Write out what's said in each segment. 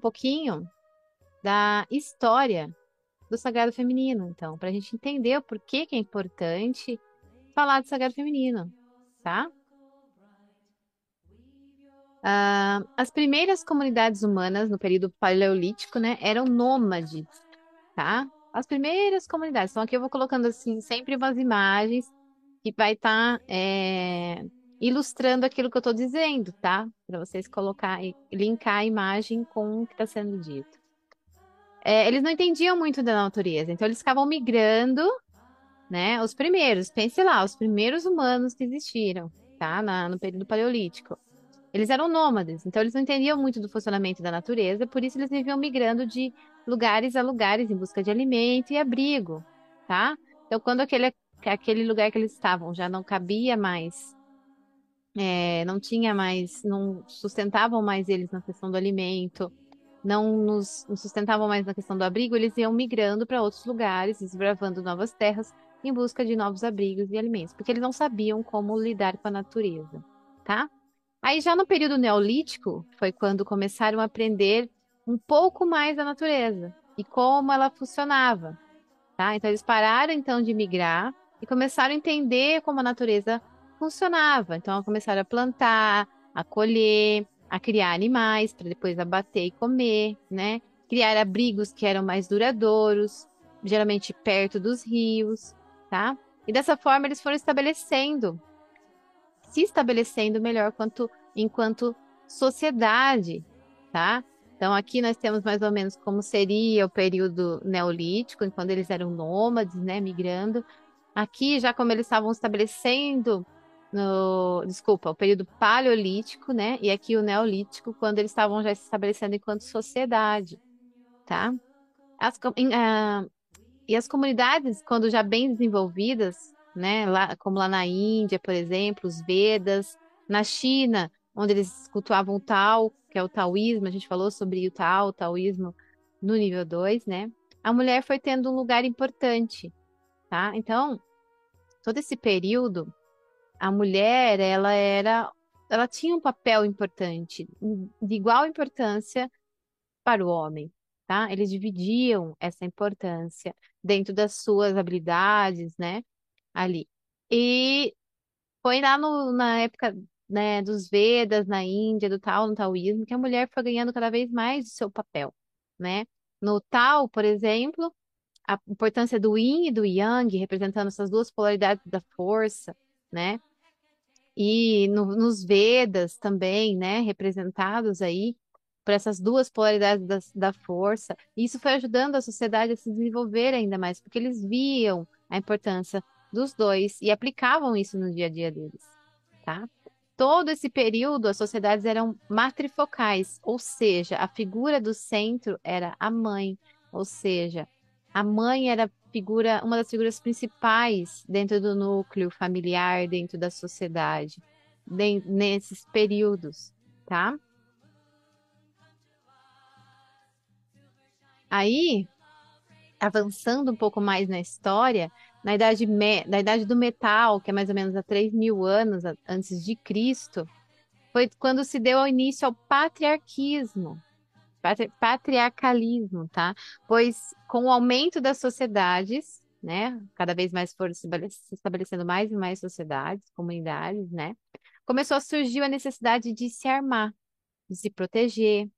Pouquinho da história do Sagrado Feminino, então, para a gente entender o porquê que é importante falar do Sagrado Feminino, tá? Ah, as primeiras comunidades humanas no período paleolítico, né, eram nômades, tá? As primeiras comunidades. Então aqui eu vou colocando assim sempre umas imagens que vai estar tá, é, ilustrando aquilo que eu estou dizendo, tá? Para vocês colocar e linkar a imagem com o que está sendo dito. É, eles não entendiam muito da natureza, então eles ficavam migrando, né? Os primeiros, pense lá, os primeiros humanos que existiram, tá? Na, no período paleolítico. Eles eram nômades, então eles não entendiam muito do funcionamento da natureza, por isso eles viviam migrando de lugares a lugares em busca de alimento e abrigo, tá? Então, quando aquele, aquele lugar que eles estavam já não cabia mais, é, não tinha mais, não sustentavam mais eles na questão do alimento, não nos sustentavam mais na questão do abrigo, eles iam migrando para outros lugares, desbravando novas terras em busca de novos abrigos e alimentos, porque eles não sabiam como lidar com a natureza, tá? Aí já no período neolítico foi quando começaram a aprender um pouco mais da natureza e como ela funcionava, tá? Então eles pararam então de migrar e começaram a entender como a natureza funcionava. Então começaram a plantar, a colher, a criar animais para depois abater e comer, né? Criar abrigos que eram mais duradouros, geralmente perto dos rios, tá? E dessa forma eles foram estabelecendo se estabelecendo melhor quanto, enquanto sociedade, tá? Então, aqui nós temos mais ou menos como seria o período neolítico, quando eles eram nômades, né, migrando. Aqui, já como eles estavam estabelecendo no, desculpa, o período paleolítico, né, e aqui o neolítico, quando eles estavam já se estabelecendo enquanto sociedade, tá? As, uh, e as comunidades, quando já bem desenvolvidas, né? Lá, como lá na Índia, por exemplo, os Vedas, na China, onde eles cultuavam o Tao, que é o taoísmo, a gente falou sobre o Tao, o taoísmo no nível 2, né? A mulher foi tendo um lugar importante, tá? Então, todo esse período, a mulher, ela era, ela tinha um papel importante, de igual importância para o homem, tá? Eles dividiam essa importância dentro das suas habilidades, né? ali. E foi lá no- na época, né, dos Vedas, na Índia, do Tao, no taoísmo, que a mulher foi ganhando cada vez mais o seu papel, né? No Tao, por exemplo, a importância do Yin e do Yang, representando essas duas polaridades da força, né? E no- nos Vedas também, né, representados aí por essas duas polaridades da, da força. E isso foi ajudando a sociedade a se desenvolver ainda mais, porque eles viam a importância dos dois e aplicavam isso no dia a dia deles, tá? Todo esse período, as sociedades eram matrifocais, ou seja, a figura do centro era a mãe, ou seja, a mãe era figura, uma das figuras principais dentro do núcleo familiar, dentro da sociedade, de, nesses períodos, tá? Aí, avançando um pouco mais na história, na idade, na idade do metal, que é mais ou menos há 3 mil anos antes de Cristo, foi quando se deu início ao patriarquismo, patri, patriarcalismo, tá? Pois com o aumento das sociedades, né, cada vez mais foram se estabelecendo mais e mais sociedades, comunidades, né, começou a surgir a necessidade de se armar, de se proteger,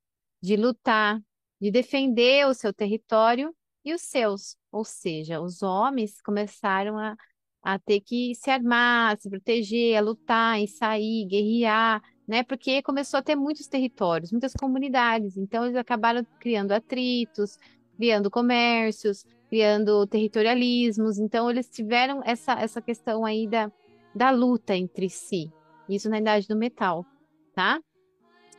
de lutar, de defender o seu território e os seus. Ou seja, os homens começaram a, a ter que se armar, se proteger, a lutar, e sair, guerrear, né? Porque começou a ter muitos territórios, muitas comunidades. Então, eles acabaram criando atritos, criando comércios, criando territorialismos. Então, eles tiveram essa, essa questão aí da, da luta entre si. Isso na idade do metal, tá?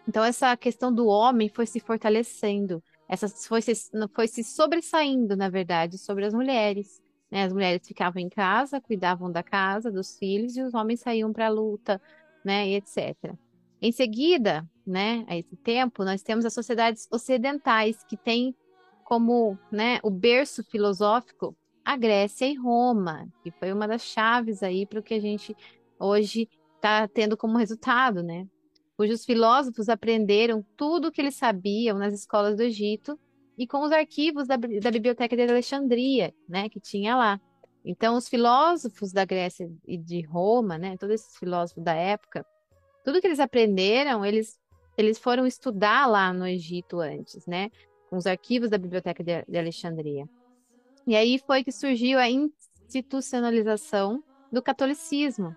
Então, essa questão do homem foi se fortalecendo essa foi se, foi se sobressaindo, na verdade, sobre as mulheres. Né? As mulheres ficavam em casa, cuidavam da casa, dos filhos, e os homens saíam para a luta, né, e etc. Em seguida, né, a esse tempo, nós temos as sociedades ocidentais, que têm como né, o berço filosófico a Grécia e Roma, que foi uma das chaves aí para o que a gente hoje está tendo como resultado, né? cujos filósofos aprenderam tudo o que eles sabiam nas escolas do Egito e com os arquivos da, da Biblioteca de Alexandria, né, que tinha lá. Então, os filósofos da Grécia e de Roma, né, todos esses filósofos da época, tudo que eles aprenderam, eles, eles foram estudar lá no Egito antes, né, com os arquivos da Biblioteca de, de Alexandria. E aí foi que surgiu a institucionalização do catolicismo,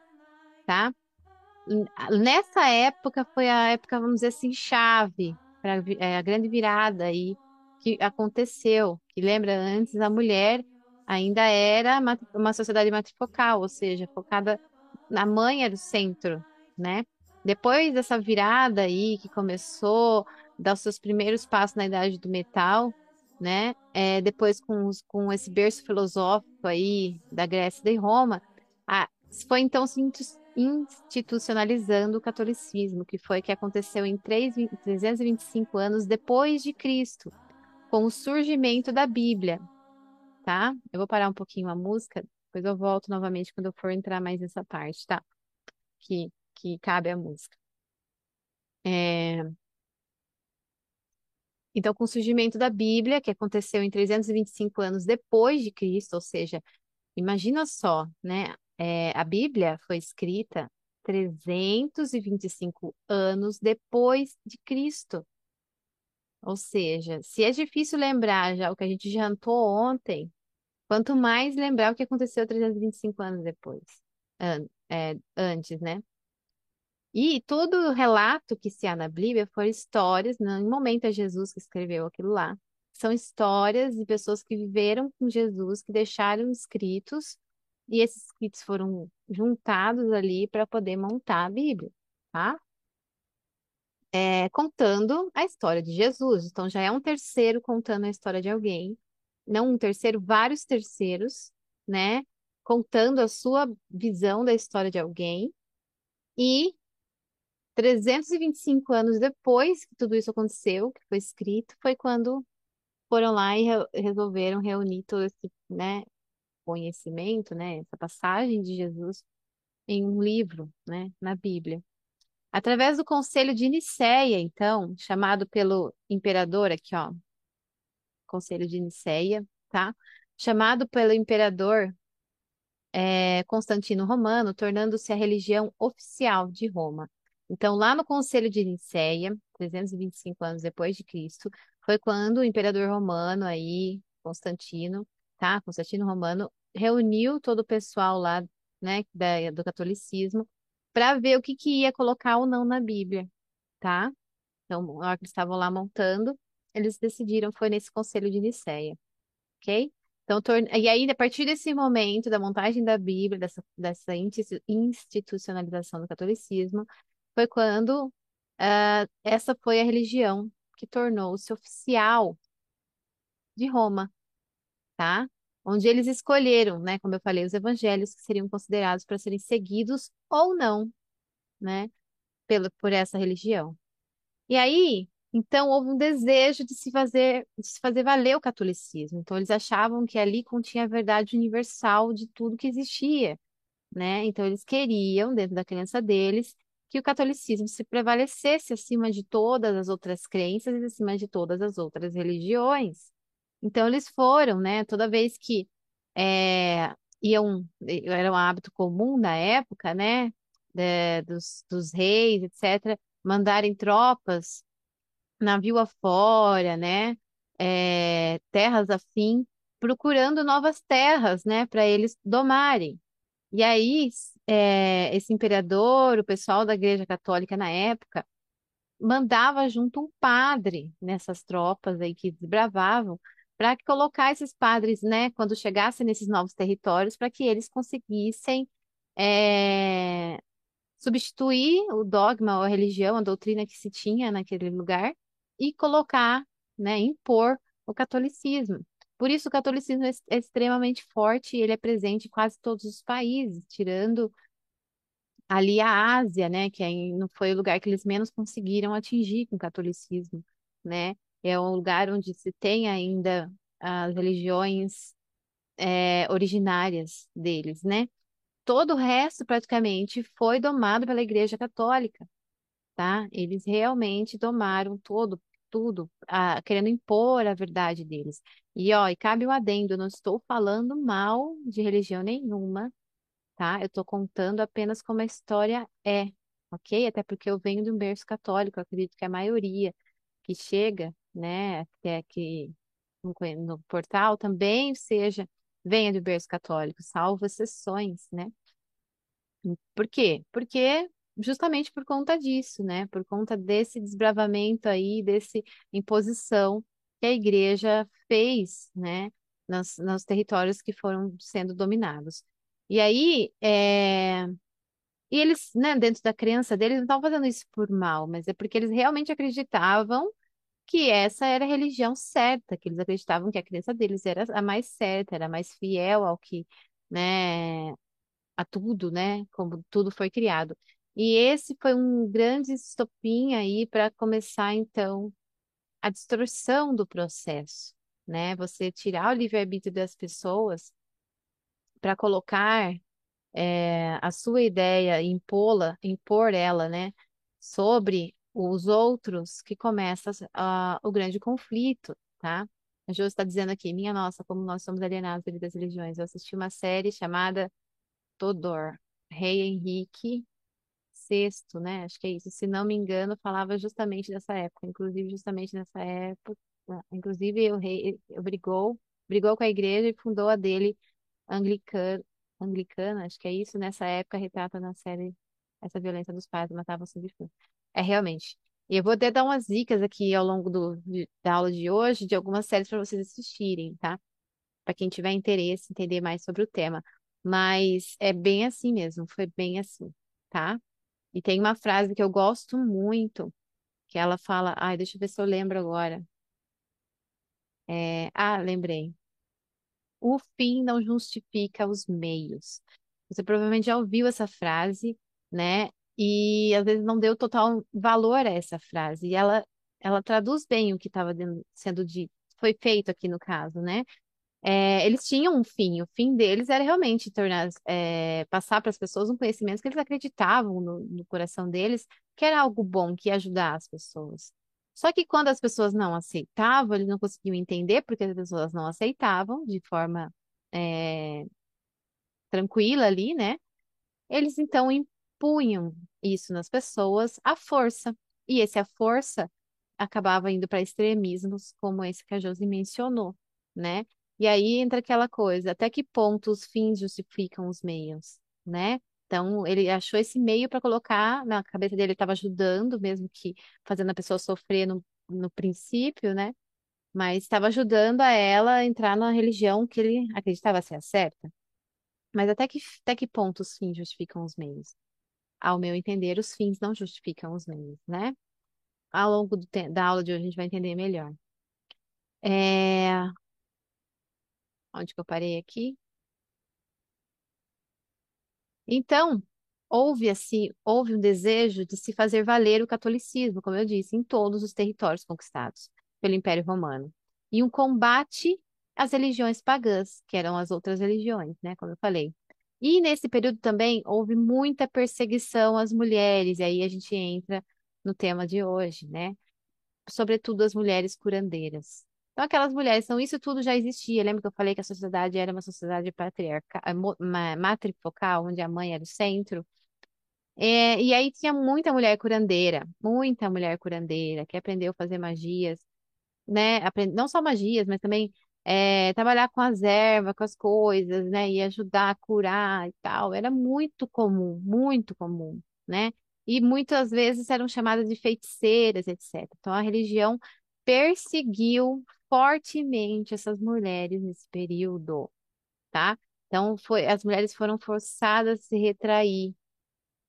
tá? Nessa época foi a época, vamos dizer assim, chave para é, a grande virada aí que aconteceu. Que lembra antes a mulher ainda era uma sociedade matrifocal, ou seja, focada na mãe era o centro, né? Depois dessa virada aí que começou, dar os seus primeiros passos na idade do metal, né? É, depois com, com esse berço filosófico aí da Grécia e de Roma, a, foi então se institucionalizando o catolicismo, que foi que aconteceu em 3, 325 anos depois de Cristo, com o surgimento da Bíblia, tá? Eu vou parar um pouquinho a música, depois eu volto novamente quando eu for entrar mais nessa parte, tá? Que, que cabe a música. É... Então, com o surgimento da Bíblia, que aconteceu em 325 anos depois de Cristo, ou seja, imagina só, né? É, a Bíblia foi escrita 325 anos depois de Cristo. Ou seja, se é difícil lembrar já o que a gente jantou ontem, Quanto mais lembrar o que aconteceu 325 anos depois, an é, antes, né? E todo relato que se há na Bíblia foram histórias, no momento é Jesus que escreveu aquilo lá, são histórias de pessoas que viveram com Jesus, que deixaram escritos, e esses escritos foram juntados ali para poder montar a Bíblia, tá? É, contando a história de Jesus. Então já é um terceiro contando a história de alguém não um terceiro, vários terceiros, né? Contando a sua visão da história de alguém. E 325 anos depois que tudo isso aconteceu, que foi escrito, foi quando foram lá e re resolveram reunir todo esse, né, conhecimento, né, essa passagem de Jesus em um livro, né, na Bíblia. Através do Conselho de Nicéia, então, chamado pelo imperador aqui, ó, Conselho de Nicéia, tá? Chamado pelo imperador é, Constantino Romano, tornando-se a religião oficial de Roma. Então, lá no Conselho de Nicéia, 325 anos depois de Cristo, foi quando o imperador romano aí, Constantino, tá? Constantino Romano reuniu todo o pessoal lá, né, da, do catolicismo, para ver o que, que ia colocar ou não na Bíblia, tá? Então, na hora que eles estavam lá montando, eles decidiram, foi nesse conselho de Nicéia, ok? Então, e aí, a partir desse momento da montagem da Bíblia, dessa, dessa institucionalização do catolicismo, foi quando uh, essa foi a religião que tornou-se oficial de Roma, tá? Onde eles escolheram, né, como eu falei, os evangelhos que seriam considerados para serem seguidos ou não, né, pelo, por essa religião. E aí, então, houve um desejo de se fazer, de se fazer valer o catolicismo. Então, eles achavam que ali continha a verdade universal de tudo que existia, né? Então, eles queriam, dentro da crença deles, que o catolicismo se prevalecesse acima de todas as outras crenças e acima de todas as outras religiões. Então, eles foram, né? Toda vez que é, iam, era um hábito comum na época, né? De, dos, dos reis, etc., mandarem tropas navio afora, né? É, terras afim, procurando novas terras, né? Para eles domarem. E aí, é, esse imperador, o pessoal da Igreja Católica na época, mandava junto um padre nessas tropas aí que desbravavam, para colocar esses padres, né, quando chegassem nesses novos territórios, para que eles conseguissem é, substituir o dogma ou a religião, a doutrina que se tinha naquele lugar e colocar, né, impor o catolicismo. Por isso, o catolicismo é, é extremamente forte e ele é presente em quase todos os países, tirando ali a Ásia, né, que não foi o lugar que eles menos conseguiram atingir com o catolicismo, né? É um lugar onde se tem ainda as religiões é, originárias deles, né? Todo o resto, praticamente, foi domado pela Igreja Católica. tá? Eles realmente tomaram todo, tudo, ah, querendo impor a verdade deles. E, ó, e cabe um adendo, eu não estou falando mal de religião nenhuma, tá? Eu estou contando apenas como a história é, ok? Até porque eu venho de um berço católico, acredito que a maioria que chega, né, até aqui no, no portal também seja, venha do berço católico, salvo exceções, né? Por quê? Porque justamente por conta disso, né? Por conta desse desbravamento aí, desse imposição que a igreja fez, né? Nos, nos territórios que foram sendo dominados. E aí, é... e eles, né, dentro da crença deles, não estavam fazendo isso por mal, mas é porque eles realmente acreditavam que essa era a religião certa, que eles acreditavam que a crença deles era a mais certa, era a mais fiel ao que, né, a tudo, né? Como tudo foi criado. E esse foi um grande estopim aí para começar, então, a distorção do processo, né? Você tirar o livre-arbítrio das pessoas para colocar é, a sua ideia, impô-la, impor ela, né? Sobre os outros, que começa a, o grande conflito, tá? A Jo está dizendo aqui, minha nossa, como nós somos alienados devido religiões. Eu assisti uma série chamada Todor, rei Henrique VI, né? Acho que é isso. Se não me engano, falava justamente dessa época, inclusive justamente nessa época, inclusive o rei brigou, brigou com a igreja e fundou a dele anglicana, anglicana, acho que é isso. Nessa época retrata na série essa violência dos pais matavam seus filhos. É realmente. E eu vou até dar umas dicas aqui ao longo do, de- da aula de hoje de algumas séries para vocês assistirem, tá? Para quem tiver interesse entender mais sobre o tema. Mas é bem assim mesmo, foi bem assim, tá? E tem uma frase que eu gosto muito, que ela fala, ai, deixa eu ver se eu lembro agora. É, ah, lembrei. O fim não justifica os meios. Você provavelmente já ouviu essa frase, né? E às vezes não deu total valor a essa frase. E ela, ela traduz bem o que estava sendo dito, foi feito aqui no caso, né? É, eles tinham um fim, o fim deles era realmente tornar, é, passar para as pessoas um conhecimento que eles acreditavam no, no coração deles, que era algo bom, que ia ajudar as pessoas. Só que quando as pessoas não aceitavam, eles não conseguiam entender porque as pessoas não aceitavam de forma, é, tranquila ali, né? Eles então impunham isso nas pessoas à força. E esse à força acabava indo para extremismos, como esse que a Josi mencionou, né? E aí entra aquela coisa, até que ponto os fins justificam os meios, né? Então, ele achou esse meio para colocar na cabeça dele, ele estava ajudando, mesmo que fazendo a pessoa sofrer no, no princípio, né? Mas estava ajudando a ela a entrar na religião que ele acreditava ser a certa. Mas até que, até que ponto os fins justificam os meios? Ao meu entender, os fins não justificam os meios, né? Ao longo do da aula de hoje a gente vai entender melhor. É... Onde que eu parei aqui? Então, houve assim, houve um desejo de se fazer valer o catolicismo, como eu disse, em todos os territórios conquistados pelo Império Romano. E um combate às religiões pagãs, que eram as outras religiões, né, como eu falei. E nesse período também houve muita perseguição às mulheres, e aí a gente entra no tema de hoje, né? Sobretudo as mulheres curandeiras. Então, aquelas mulheres, então isso tudo já existia. Lembra que eu falei que a sociedade era uma sociedade patriarcal, matrifocal, onde a mãe era o centro? É, e aí tinha muita mulher curandeira, muita mulher curandeira que aprendeu a fazer magias, né? Aprend... Não só magias, mas também é, trabalhar com as ervas, com as coisas, né? E ajudar a curar e tal. Era muito comum, muito comum, né? E muitas vezes eram chamadas de feiticeiras, etc. Então a religião perseguiu fortemente essas mulheres nesse período, tá? Então foi, as mulheres foram forçadas a se retrair,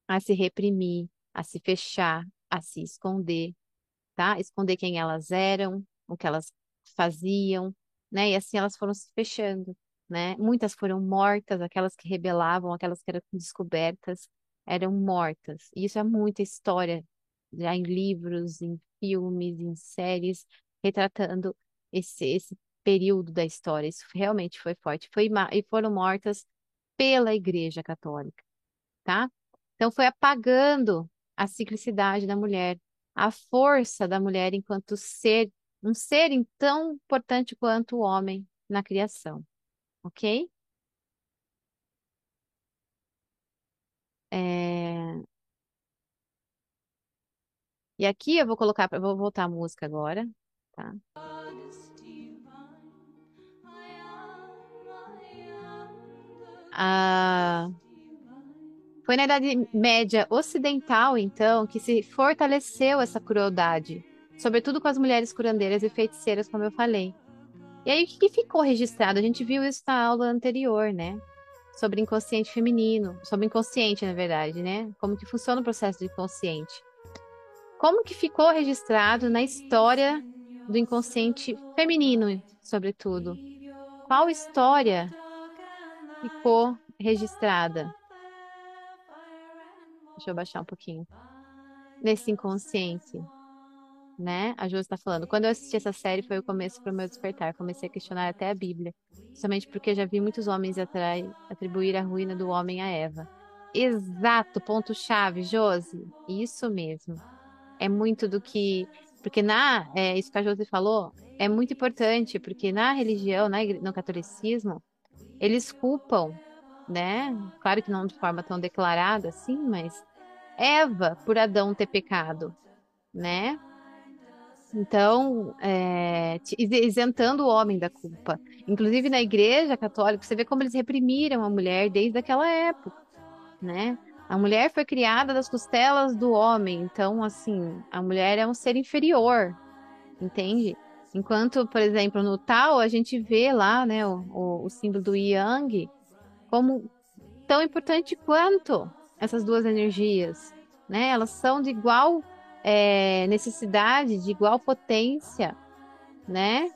a se reprimir, a se fechar, a se esconder tá? Esconder quem elas eram, o que elas faziam, né? E assim elas foram se fechando, né? Muitas foram mortas, aquelas que rebelavam, aquelas que eram descobertas, eram mortas. E isso é muita história, já em livros, em filmes, em séries, retratando esse, esse período da história. Isso realmente foi forte. Foi, e foram mortas pela Igreja Católica, tá? Então foi apagando a ciclicidade da mulher, a força da mulher enquanto ser, um ser tão importante quanto o homem na criação, ok? É, E aqui eu vou colocar, vou voltar a música agora, tá? Ah, foi na Idade Média Ocidental, então, que se fortaleceu essa crueldade, sobretudo com as mulheres curandeiras e feiticeiras, como eu falei. E aí, o que ficou registrado? A gente viu isso na aula anterior, né? Sobre inconsciente feminino, sobre inconsciente, na verdade, né? Como que funciona o processo do inconsciente. Como que ficou registrado na história do inconsciente feminino, sobretudo? Qual história ficou registrada? Deixa eu baixar um pouquinho. Nesse inconsciente, né? A Josi está falando. Quando eu assisti essa série, foi o começo para o meu despertar. Comecei a questionar até a Bíblia, somente porque já vi muitos homens atrai, atribuir a ruína do homem a Eva. Exato, ponto-chave, Josi. Isso mesmo. É muito do que. Porque na. É, isso que a Josi falou é muito importante, porque na religião, na igre- no catolicismo, eles culpam, né? Claro que não de forma tão declarada assim, mas Eva por Adão ter pecado, né? Então, é, isentando o homem da culpa. Inclusive na Igreja Católica, você vê como eles reprimiram a mulher desde aquela época, né? A mulher foi criada das costelas do homem, então, assim, a mulher é um ser inferior, entende? Enquanto, por exemplo, no Tao, a gente vê lá, né, o, o, o símbolo do Yang como tão importante quanto essas duas energias, né? Elas são de igual é, necessidade, de igual potência, né?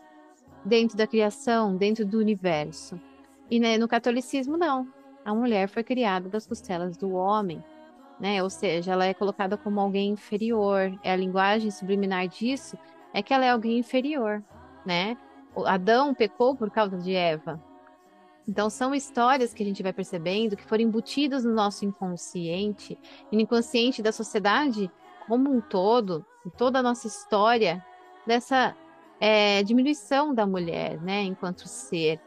Dentro da criação, dentro do universo. E né, no catolicismo, não. A mulher foi criada das costelas do homem, né? Ou seja, ela é colocada como alguém inferior. É a linguagem subliminar disso é que ela é alguém inferior, né? O Adão pecou por causa de Eva. Então, são histórias que a gente vai percebendo que foram embutidas no nosso inconsciente, e no inconsciente da sociedade como um todo, em toda a nossa história, dessa é, diminuição da mulher, né, enquanto ser.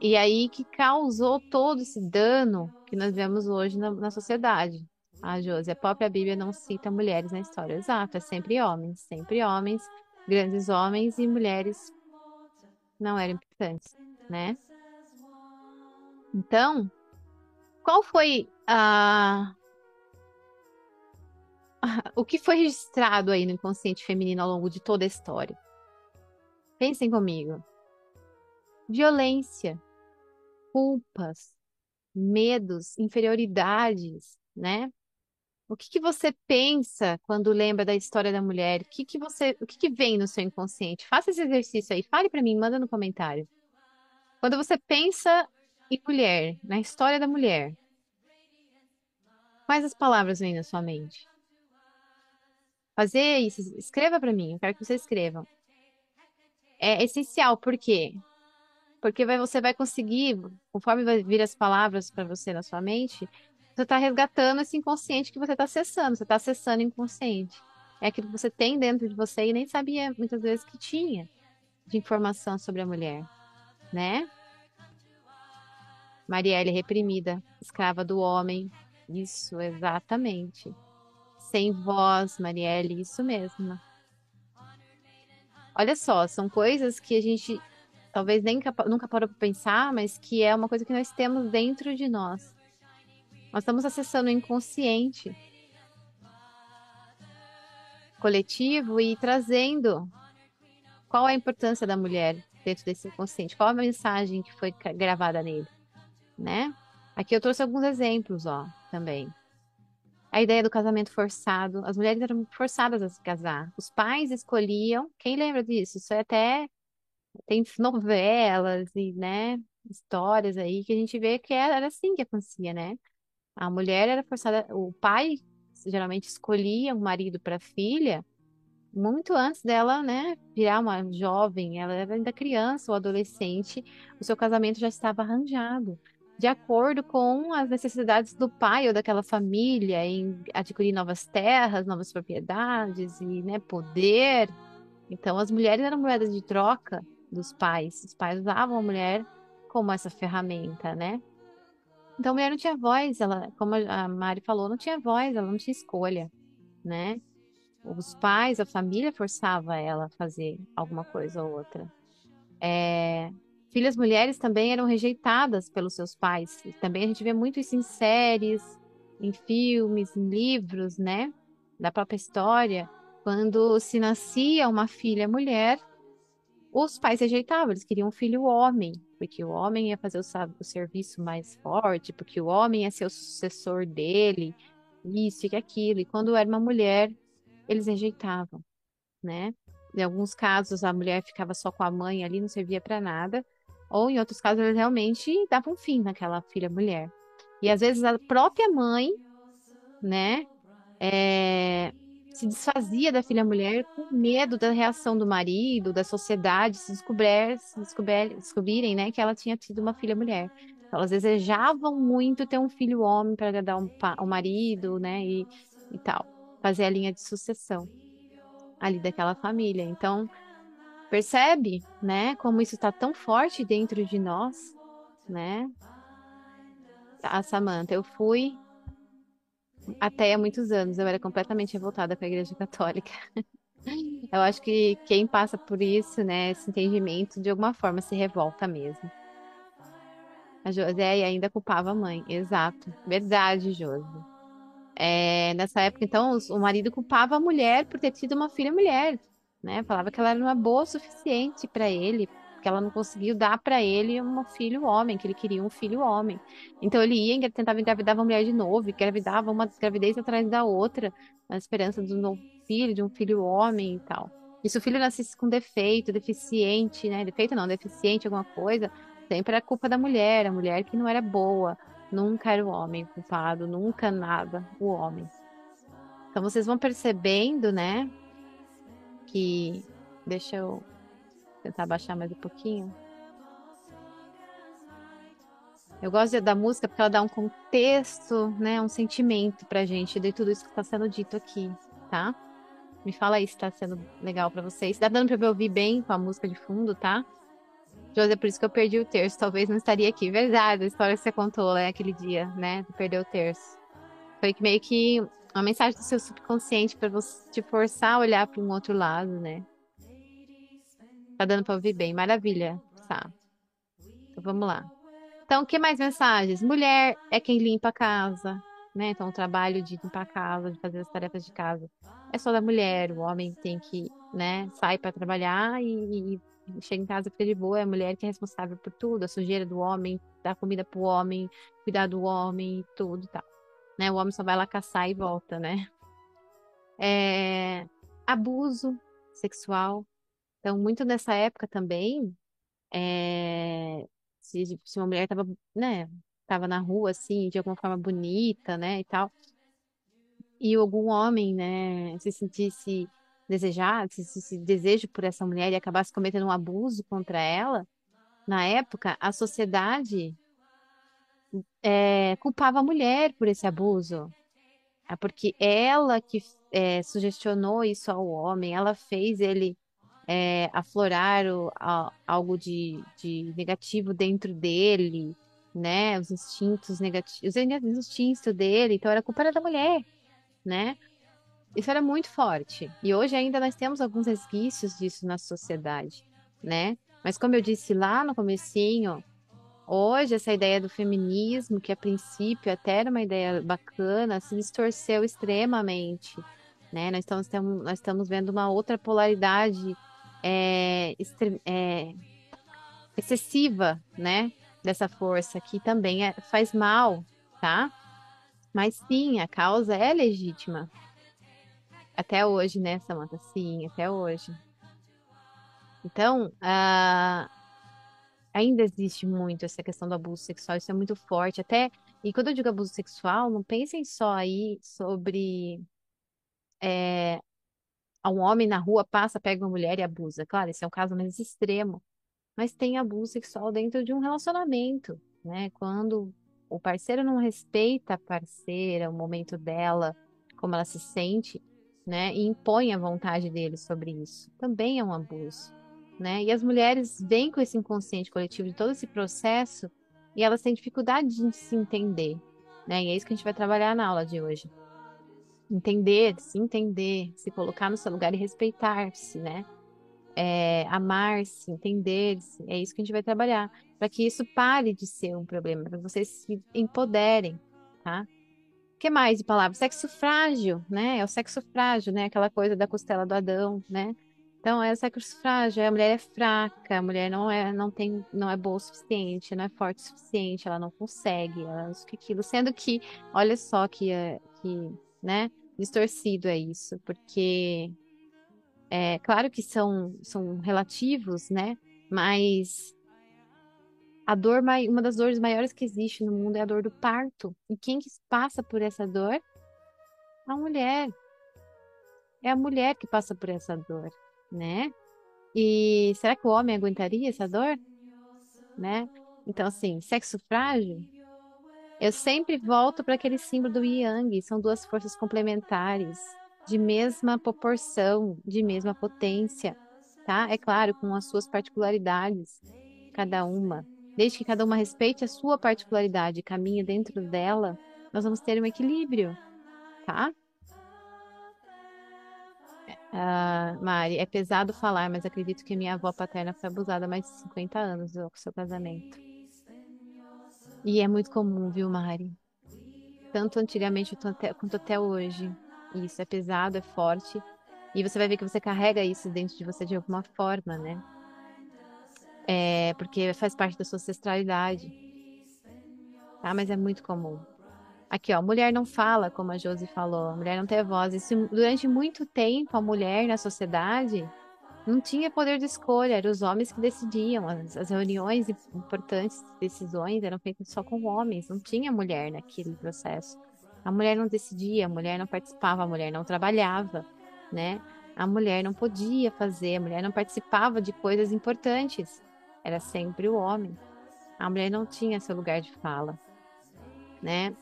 E aí que causou todo esse dano que nós vemos hoje na, na sociedade. A Josi, a própria Bíblia não cita mulheres na história. Exato, é sempre homens, sempre homens, grandes homens e mulheres não eram importantes, né? Então, qual foi a... o que foi registrado aí no inconsciente feminino ao longo de toda a história? Pensem comigo. Violência, culpas, medos, inferioridades, né? O que que você pensa quando lembra da história da mulher? O que que você, o que que vem no seu inconsciente? Faça esse exercício aí, fale para mim, manda no comentário. Quando você pensa em mulher, na história da mulher, quais as palavras vêm na sua mente? Fazer isso, escreva para mim, eu quero que você escrevam. É essencial, por quê? Porque vai- você vai conseguir, conforme vai vir as palavras para você na sua mente, você está resgatando esse inconsciente que você está acessando, você está acessando inconsciente. É aquilo que você tem dentro de você e nem sabia muitas vezes que tinha de informação sobre a mulher, né? Marielle reprimida, escrava do homem. Isso, exatamente. Sem voz, Marielle, isso mesmo. Olha só, são coisas que a gente talvez nem nunca parou para pensar, mas que é uma coisa que nós temos dentro de nós. Nós estamos acessando o inconsciente coletivo e trazendo qual a importância da mulher dentro desse inconsciente, qual a mensagem que foi gravada nele, né? Aqui eu trouxe alguns exemplos, ó, também. A ideia do casamento forçado, as mulheres eram forçadas a se casar. Os pais escolhiam, quem lembra disso? Isso é até tem novelas e, né, histórias aí que a gente vê que era, era assim que acontecia, né? A mulher era forçada, o pai geralmente escolhia um marido para a filha muito antes dela, né, virar uma jovem, ela era ainda criança ou adolescente, o seu casamento já estava arranjado. de acordo com as necessidades do pai ou daquela família em adquirir novas terras, novas propriedades e, né, poder. Então, as mulheres eram moedas de troca dos pais. Os pais usavam a mulher como essa ferramenta, né? Então, a mulher não tinha voz, ela, como a Mari falou, não tinha voz, ela não tinha escolha, né? Os pais, a família forçava ela a fazer alguma coisa ou outra. É, Filhas mulheres também eram rejeitadas pelos seus pais. E também a gente vê muito isso em séries, em filmes, em livros, né? Da própria história. Quando se nascia uma filha mulher, os pais rejeitavam, eles queriam um filho homem, porque o homem ia fazer o, o serviço mais forte, porque o homem ia ser o sucessor dele, isso e aquilo. E quando era uma mulher, eles rejeitavam, né? Em alguns casos, a mulher ficava só com a mãe ali, não servia para nada. Ou em outros casos, eles realmente davam fim naquela filha mulher. E às vezes a própria mãe, né, é, se desfazia da filha mulher com medo da reação do marido, da sociedade, se, descobrir, se descobrir, descobrirem, né, que ela tinha tido uma filha mulher. Então, elas desejavam muito ter um filho homem para agradar um, o marido, né, e, e tal, fazer a linha de sucessão ali daquela família. Então, Percebe, né, como isso está tão forte dentro de nós, né? A Samantha, eu fui até há muitos anos, eu era completamente revoltada com a Igreja Católica. Eu acho que quem passa por isso, né, esse entendimento, de alguma forma se revolta mesmo. A Joséia ainda culpava a mãe, exato. Verdade, Josi. É, nessa época, então, o marido culpava a mulher por ter tido uma filha mulher né? Falava que ela era uma boa o suficiente para ele, que ela não conseguiu dar para ele um filho homem, que ele queria um filho homem. Então ele ia, tentava engravidar uma mulher de novo, engravidava uma gravidez atrás da outra, na esperança de um novo filho, de um filho homem e tal. E se o filho nascesse com defeito, deficiente, né? Defeito não, deficiente, alguma coisa, sempre era culpa da mulher, a mulher que não era boa. Nunca era o homem culpado, nunca nada, o homem. Então vocês vão percebendo, né? que. Deixa eu tentar baixar mais um pouquinho. Eu gosto da música porque ela dá um contexto, né, um sentimento pra gente de tudo isso que está sendo dito aqui, tá? Me fala aí se está sendo legal para vocês. Tá dando para eu ouvir bem com a música de fundo, tá? José, por isso que eu perdi o terço. Talvez não estaria aqui. Verdade, a história que você contou, né, aquele dia, né? Perdeu o terço. Foi meio que uma mensagem do seu subconsciente para você te forçar a olhar para um outro lado, né? Tá dando para ouvir bem, maravilha, tá? Então vamos lá. Então, que mais mensagens? Mulher é quem limpa a casa, né? Então, o trabalho de limpar a casa, de fazer as tarefas de casa, é só da mulher. O homem tem que, né, sair para trabalhar e, e chega em casa fica de boa. É a mulher que é responsável por tudo, a sujeira do homem, dar comida pro homem, cuidar do homem, tudo e tal né? O homem só vai lá caçar e volta, né? É, abuso sexual. Então, muito nessa época também, é, se, se uma mulher estava, né, tava na rua, assim, de alguma forma bonita, né, e tal, e algum homem, né, se sentisse desejado, se, se, se desejo por essa mulher e acabasse cometendo um abuso contra ela, na época, a sociedade é, culpava a mulher por esse abuso. É porque ela que é, sugestionou isso ao homem, ela fez ele é, aflorar o, a, algo de, de negativo dentro dele, né? Os instintos negativos, os instintos dele, então era culpa da mulher, né? Isso era muito forte. E hoje ainda nós temos alguns resquícios disso na sociedade, né? Mas como eu disse lá no comecinho, Hoje, essa ideia do feminismo, que a princípio até era uma ideia bacana, se distorceu extremamente. Né? Nós, estamos, nós estamos vendo uma outra polaridade é, é, excessiva né? dessa força, que também é, faz mal, tá? Mas sim, a causa é legítima. Até hoje, né, Samantha? Sim, até hoje. Então, uh, ainda existe muito essa questão do abuso sexual, isso é muito forte. Até, e quando eu digo abuso sexual, não pensem só aí sobre é, um homem na rua passa, pega uma mulher e abusa. Claro, esse é um caso mais extremo. Mas tem abuso sexual dentro de um relacionamento, né? Quando o parceiro não respeita a parceira, o momento dela, como ela se sente, né? E impõe a vontade dele sobre isso. Também é um abuso, né? E as mulheres vêm com esse inconsciente coletivo de todo esse processo e elas têm dificuldade de se entender, né? E é isso que a gente vai trabalhar na aula de hoje. Entender, se entender, se colocar no seu lugar e respeitar-se, né? É, amar-se, entender-se, é isso que a gente vai trabalhar, para que isso pare de ser um problema, para vocês se empoderem, tá? O que mais de palavra? Sexo frágil, né? É o sexo frágil, né? Aquela coisa da costela do Adão, né? Então, é o sexo frágil, a mulher é fraca, a mulher não é, não tem, não é boa o suficiente, não é forte o suficiente, ela não consegue, ela isso que aquilo, sendo que, olha só que, é, que, né, distorcido é isso, porque é claro que são, são relativos, né, mas a dor, uma das dores maiores que existe no mundo é a dor do parto. E quem que passa por essa dor? A mulher. É a mulher que passa por essa dor, né? E será que o homem aguentaria essa dor? Né? Então, assim, sexo frágil, eu sempre volto para aquele símbolo do Yang. São duas forças complementares, de mesma proporção, de mesma potência, tá? É claro, com as suas particularidades, cada uma. Desde que cada uma respeite a sua particularidade e caminhe dentro dela, nós vamos ter um equilíbrio, tá? Uh, Mari, é pesado falar, mas acredito que minha avó paterna foi abusada há mais de 50 anos do seu casamento. E é muito comum, viu, Mari? Tanto antigamente quanto até hoje. Isso é pesado, é forte. E você vai ver que você carrega isso dentro de você de alguma forma, né? É, porque faz parte da sua ancestralidade. Tá? Mas é muito comum. Aqui, ó, mulher não fala, como a Josi falou, mulher não tem voz. Isso, durante muito tempo, a mulher na sociedade não tinha poder de escolha, eram os homens que decidiam. As, as reuniões importantes, decisões eram feitas só com homens, não tinha mulher naquele processo. A mulher não decidia, a mulher não participava, a mulher não trabalhava, né? A mulher não podia fazer, a mulher não participava de coisas importantes era sempre o homem. A mulher não tinha seu lugar de fala, né?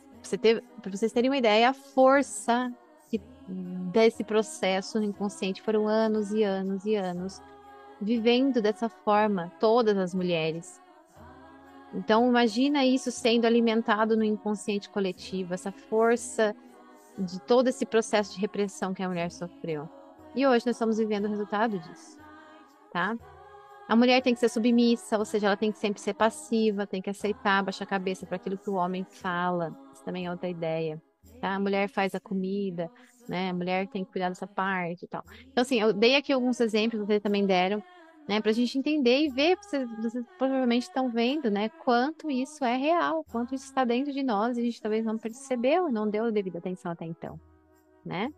Para vocês terem uma ideia, a força desse processo inconsciente foram anos e anos e anos vivendo dessa forma, todas as mulheres. Então, imagina isso sendo alimentado no inconsciente coletivo, essa força de todo esse processo de repressão que a mulher sofreu. E hoje nós estamos vivendo o resultado disso, tá? A mulher tem que ser submissa, ou seja, ela tem que sempre ser passiva, tem que aceitar, baixar a cabeça para aquilo que o homem fala. Isso também é outra ideia. Tá? A mulher faz a comida, né? A mulher tem que cuidar dessa parte e tal. Então, assim, eu dei aqui alguns exemplos, vocês também deram, né? Para a gente entender e ver, vocês, vocês provavelmente estão vendo, né? Quanto isso é real, quanto isso está dentro de nós e a gente talvez não percebeu e não deu a devida atenção até então, né?